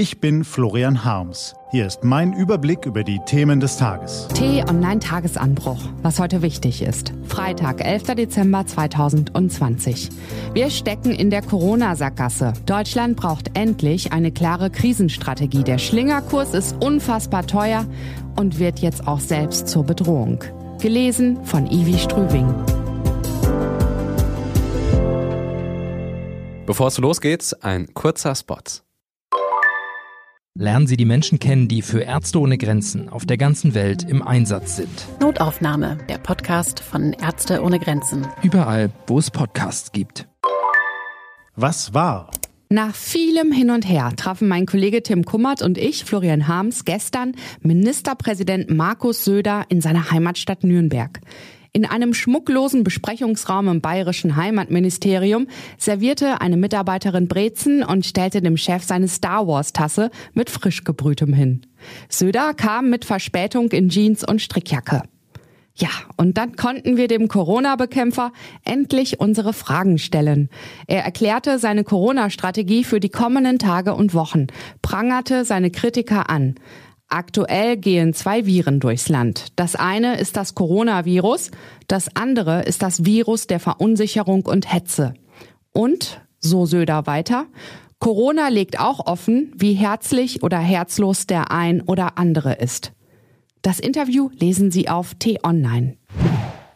Ich bin Florian Harms. Hier ist mein Überblick über die Themen des Tages. T-Online-Tagesanbruch, was heute wichtig ist. Freitag, 11. Dezember 2020. Wir stecken in der Corona-Sackgasse. Deutschland braucht endlich eine klare Krisenstrategie. Der Schlingerkurs ist unfassbar teuer und wird jetzt auch selbst zur Bedrohung. Gelesen von Ivi Strüving. Bevor es losgeht, ein kurzer Spot. Lernen Sie die Menschen kennen, die für Ärzte ohne Grenzen auf der ganzen Welt im Einsatz sind. Notaufnahme, der Podcast von Ärzte ohne Grenzen. Überall, wo es Podcasts gibt. Was war? Nach vielem Hin und Her trafen mein Kollege Tim Kummert und ich, Florian Harms, gestern Ministerpräsident Markus Söder in seiner Heimatstadt Nürnberg. In einem schmucklosen Besprechungsraum im bayerischen Heimatministerium servierte eine Mitarbeiterin Brezen und stellte dem Chef seine Star Wars Tasse mit frisch gebrühtem hin. Söder kam mit Verspätung in Jeans und Strickjacke. Ja, und dann konnten wir dem Corona-Bekämpfer endlich unsere Fragen stellen. Er erklärte seine Corona-Strategie für die kommenden Tage und Wochen, prangerte seine Kritiker an. Aktuell gehen zwei Viren durchs Land. Das eine ist das Coronavirus, das andere ist das Virus der Verunsicherung und Hetze. Und, so Söder weiter, Corona legt auch offen, wie herzlich oder herzlos der ein oder andere ist. Das Interview lesen Sie auf T-Online.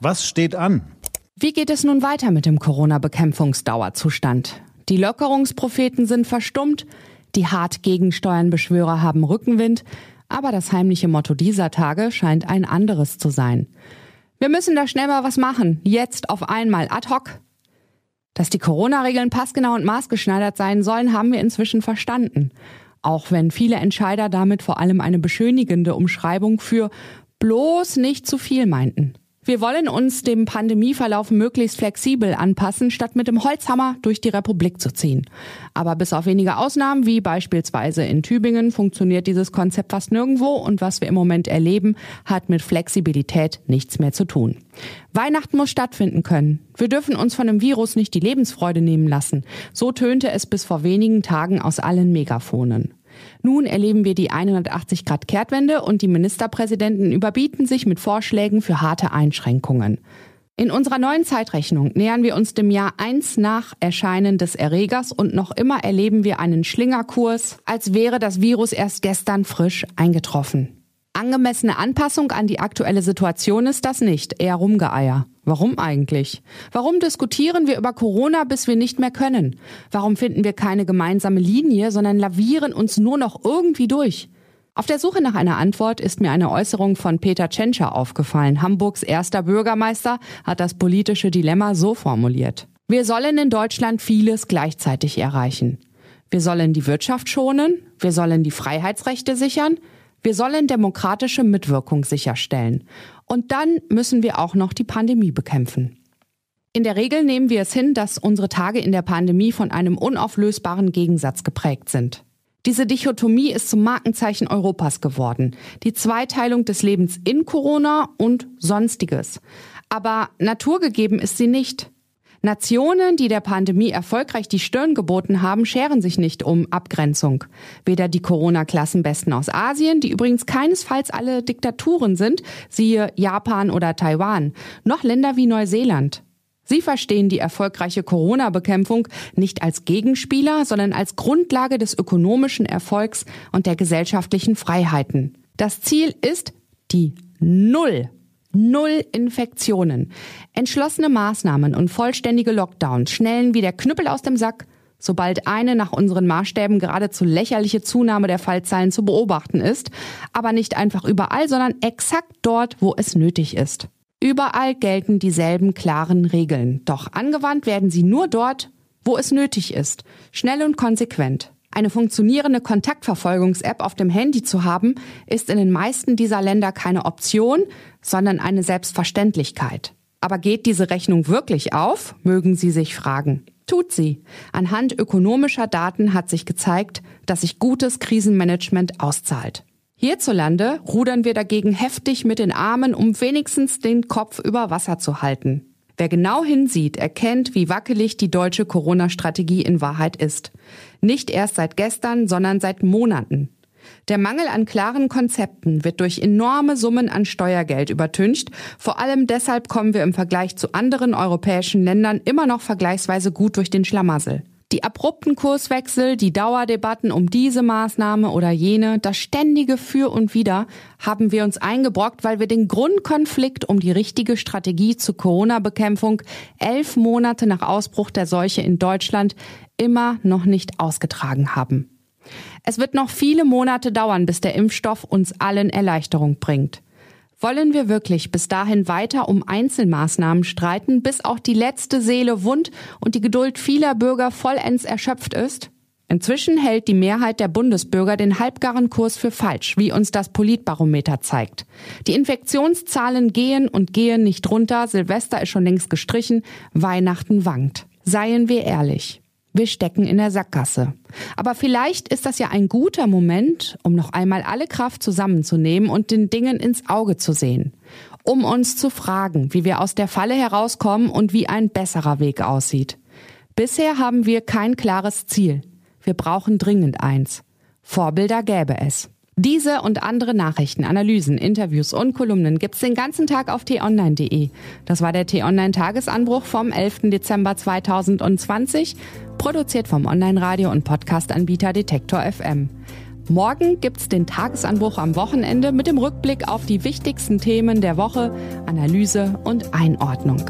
Was steht an? Wie geht es nun weiter mit dem Corona-Bekämpfungsdauerzustand? Die Lockerungspropheten sind verstummt, die hart gegensteuern Beschwörer haben Rückenwind, aber das heimliche Motto dieser Tage scheint ein anderes zu sein. Wir müssen da schnell mal was machen. Jetzt auf einmal ad hoc. Dass die Corona-Regeln passgenau und maßgeschneidert sein sollen, haben wir inzwischen verstanden. Auch wenn viele Entscheider damit vor allem eine beschönigende Umschreibung für bloß nicht zu viel meinten. Wir wollen uns dem Pandemieverlauf möglichst flexibel anpassen, statt mit dem Holzhammer durch die Republik zu ziehen. Aber bis auf wenige Ausnahmen, wie beispielsweise in Tübingen, funktioniert dieses Konzept fast nirgendwo und was wir im Moment erleben, hat mit Flexibilität nichts mehr zu tun. Weihnachten muss stattfinden können. Wir dürfen uns von dem Virus nicht die Lebensfreude nehmen lassen. So tönte es bis vor wenigen Tagen aus allen Megaphonen. Nun erleben wir die 180 Grad Kehrtwende und die Ministerpräsidenten überbieten sich mit Vorschlägen für harte Einschränkungen. In unserer neuen Zeitrechnung nähern wir uns dem Jahr eins nach Erscheinen des Erregers und noch immer erleben wir einen Schlingerkurs, als wäre das Virus erst gestern frisch eingetroffen. Angemessene Anpassung an die aktuelle Situation ist das nicht, eher Rumgeeier. Warum eigentlich? Warum diskutieren wir über Corona, bis wir nicht mehr können? Warum finden wir keine gemeinsame Linie, sondern lavieren uns nur noch irgendwie durch? Auf der Suche nach einer Antwort ist mir eine Äußerung von Peter Tschentscher aufgefallen. Hamburgs erster Bürgermeister hat das politische Dilemma so formuliert. Wir sollen in Deutschland vieles gleichzeitig erreichen. Wir sollen die Wirtschaft schonen, wir sollen die Freiheitsrechte sichern, wir sollen demokratische Mitwirkung sicherstellen. Und dann müssen wir auch noch die Pandemie bekämpfen. In der Regel nehmen wir es hin, dass unsere Tage in der Pandemie von einem unauflösbaren Gegensatz geprägt sind. Diese Dichotomie ist zum Markenzeichen Europas geworden. Die Zweiteilung des Lebens in Corona und Sonstiges. Aber naturgegeben ist sie nicht. Nationen, die der Pandemie erfolgreich die Stirn geboten haben, scheren sich nicht um Abgrenzung. Weder die Corona-Klassenbesten aus Asien, die übrigens keinesfalls alle Diktaturen sind, siehe Japan oder Taiwan, noch Länder wie Neuseeland. Sie verstehen die erfolgreiche Corona-Bekämpfung nicht als Gegenspieler, sondern als Grundlage des ökonomischen Erfolgs und der gesellschaftlichen Freiheiten. Das Ziel ist die Null Null Infektionen. Entschlossene Maßnahmen und vollständige Lockdowns schnellen wie der Knüppel aus dem Sack, sobald eine nach unseren Maßstäben geradezu lächerliche Zunahme der Fallzahlen zu beobachten ist, aber nicht einfach überall, sondern exakt dort, wo es nötig ist. Überall gelten dieselben klaren Regeln, doch angewandt werden sie nur dort, wo es nötig ist, schnell und konsequent. Eine funktionierende Kontaktverfolgungs-App auf dem Handy zu haben, ist in den meisten dieser Länder keine Option, sondern eine Selbstverständlichkeit. Aber geht diese Rechnung wirklich auf, mögen Sie sich fragen. Tut sie. Anhand ökonomischer Daten hat sich gezeigt, dass sich gutes Krisenmanagement auszahlt. Hierzulande rudern wir dagegen heftig mit den Armen, um wenigstens den Kopf über Wasser zu halten. Wer genau hinsieht, erkennt, wie wackelig die deutsche Corona-Strategie in Wahrheit ist. Nicht erst seit gestern, sondern seit Monaten. Der Mangel an klaren Konzepten wird durch enorme Summen an Steuergeld übertüncht. Vor allem deshalb kommen wir im Vergleich zu anderen europäischen Ländern immer noch vergleichsweise gut durch den Schlamassel. Die abrupten Kurswechsel, die Dauerdebatten um diese Maßnahme oder jene, das ständige Für und Wider haben wir uns eingebrockt, weil wir den Grundkonflikt um die richtige Strategie zur Corona-Bekämpfung elf Monate nach Ausbruch der Seuche in Deutschland immer noch nicht ausgetragen haben. Es wird noch viele Monate dauern, bis der Impfstoff uns allen Erleichterung bringt. Wollen wir wirklich bis dahin weiter um Einzelmaßnahmen streiten, bis auch die letzte Seele wund und die Geduld vieler Bürger vollends erschöpft ist? Inzwischen hält die Mehrheit der Bundesbürger den halbgaren Kurs für falsch, wie uns das Politbarometer zeigt. Die Infektionszahlen gehen und gehen nicht runter, Silvester ist schon längst gestrichen, Weihnachten wankt. Seien wir ehrlich. Wir stecken in der Sackgasse. Aber vielleicht ist das ja ein guter Moment, um noch einmal alle Kraft zusammenzunehmen und den Dingen ins Auge zu sehen. Um uns zu fragen, wie wir aus der Falle herauskommen und wie ein besserer Weg aussieht. Bisher haben wir kein klares Ziel. Wir brauchen dringend eins. Vorbilder gäbe es. Diese und andere Nachrichten, Analysen, Interviews und Kolumnen gibt's den ganzen Tag auf t-online.de. Das war der t-online Tagesanbruch vom 11. Dezember 2020, produziert vom Online-Radio und Podcast-Anbieter Detektor FM. Morgen gibt's den Tagesanbruch am Wochenende mit dem Rückblick auf die wichtigsten Themen der Woche, Analyse und Einordnung.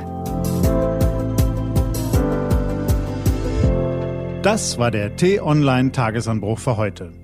Das war der T-Online Tagesanbruch für heute.